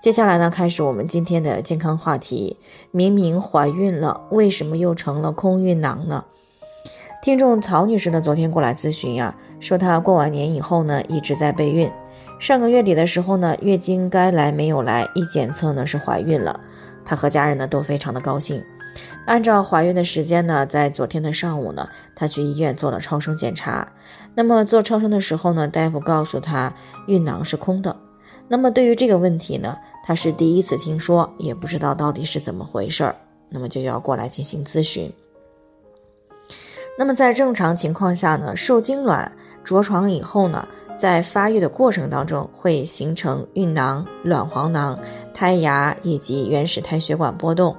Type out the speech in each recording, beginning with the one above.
接下来呢，开始我们今天的健康话题。明明怀孕了，为什么又成了空孕囊呢？听众曹女士呢，昨天过来咨询呀，说她过完年以后呢，一直在备孕。上个月底的时候呢，月经该来没有来，一检测呢是怀孕了。她和家人呢都非常的高兴。按照怀孕的时间呢，在昨天的上午呢，她去医院做了超声检查。那么做超声的时候呢，大夫告诉她孕囊是空的。那么对于这个问题呢，他是第一次听说，也不知道到底是怎么回事儿，那么就要过来进行咨询。那么在正常情况下呢，受精卵着床以后呢，在发育的过程当中会形成孕囊、卵黄囊、胎芽以及原始胎血管波动，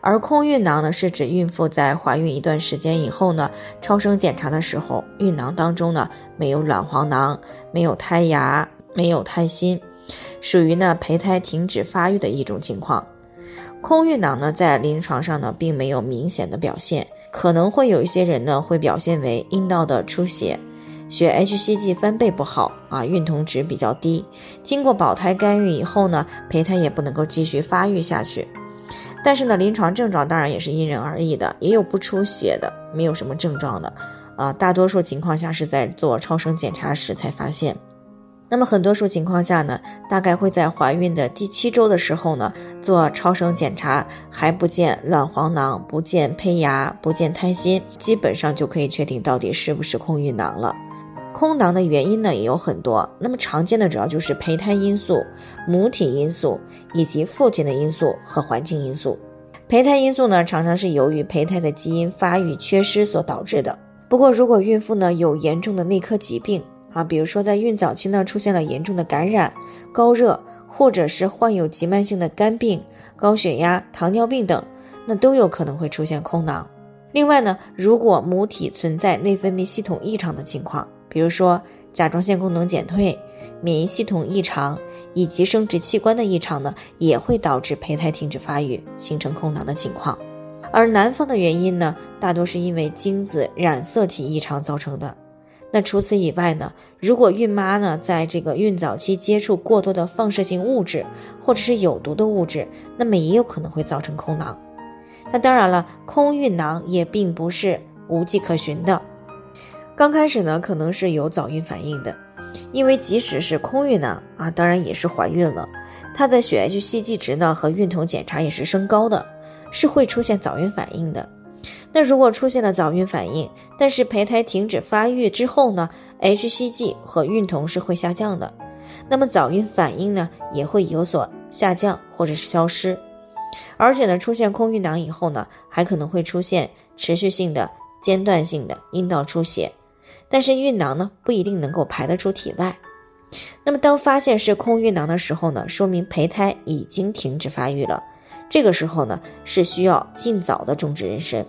而空孕囊呢，是指孕妇在怀孕一段时间以后呢，超声检查的时候，孕囊当中呢没有卵黄囊，没有胎芽。没有胎心，属于呢胚胎停止发育的一种情况。空孕囊呢，在临床上呢，并没有明显的表现，可能会有一些人呢，会表现为阴道的出血，血 hCG 翻倍不好啊，孕酮值比较低。经过保胎干预以后呢，胚胎也不能够继续发育下去。但是呢，临床症状当然也是因人而异的，也有不出血的，没有什么症状的，啊，大多数情况下是在做超声检查时才发现。那么很多数情况下呢，大概会在怀孕的第七周的时候呢，做超声检查还不见卵黄囊，不见胚芽，不见胎心，基本上就可以确定到底是不是空孕囊了。空囊的原因呢也有很多，那么常见的主要就是胚胎因素、母体因素以及父亲的因素和环境因素。胚胎因素呢，常常是由于胚胎的基因发育缺失所导致的。不过如果孕妇呢有严重的内科疾病，啊，比如说在孕早期呢，出现了严重的感染、高热，或者是患有急慢性的肝病、高血压、糖尿病等，那都有可能会出现空囊。另外呢，如果母体存在内分泌系统异常的情况，比如说甲状腺功能减退、免疫系统异常以及生殖器官的异常呢，也会导致胚胎停止发育，形成空囊的情况。而男方的原因呢，大多是因为精子染色体异常造成的。那除此以外呢？如果孕妈呢在这个孕早期接触过多的放射性物质或者是有毒的物质，那么也有可能会造成空囊。那当然了，空孕囊也并不是无迹可寻的。刚开始呢，可能是有早孕反应的，因为即使是空孕囊啊，当然也是怀孕了，它的血 hCG 值呢和孕酮检查也是升高的，是会出现早孕反应的。那如果出现了早孕反应，但是胚胎停止发育之后呢，hCG 和孕酮是会下降的，那么早孕反应呢也会有所下降或者是消失，而且呢出现空孕囊以后呢，还可能会出现持续性的间断性的阴道出血，但是孕囊呢不一定能够排得出体外。那么当发现是空孕囊的时候呢，说明胚胎已经停止发育了，这个时候呢是需要尽早的终止妊娠。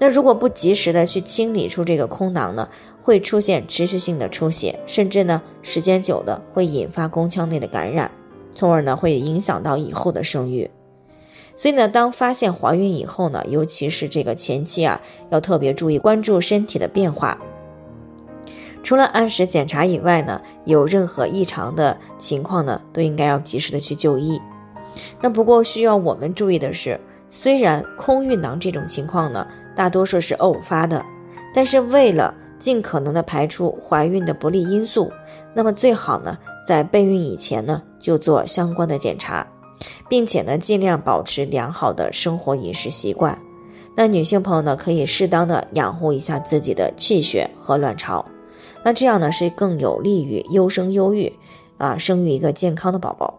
那如果不及时的去清理出这个空囊呢，会出现持续性的出血，甚至呢时间久的会引发宫腔内的感染，从而呢会影响到以后的生育。所以呢，当发现怀孕以后呢，尤其是这个前期啊，要特别注意关注身体的变化。除了按时检查以外呢，有任何异常的情况呢，都应该要及时的去就医。那不过需要我们注意的是。虽然空孕囊这种情况呢，大多数是偶发的，但是为了尽可能的排除怀孕的不利因素，那么最好呢，在备孕以前呢，就做相关的检查，并且呢，尽量保持良好的生活饮食习惯。那女性朋友呢，可以适当的养护一下自己的气血和卵巢，那这样呢，是更有利于优生优育，啊，生育一个健康的宝宝。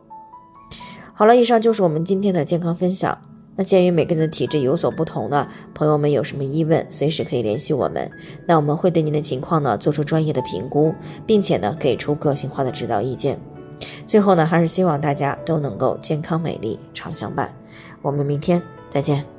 好了，以上就是我们今天的健康分享。那鉴于每个人的体质有所不同呢，朋友们有什么疑问，随时可以联系我们。那我们会对您的情况呢做出专业的评估，并且呢给出个性化的指导意见。最后呢，还是希望大家都能够健康美丽常相伴。我们明天再见。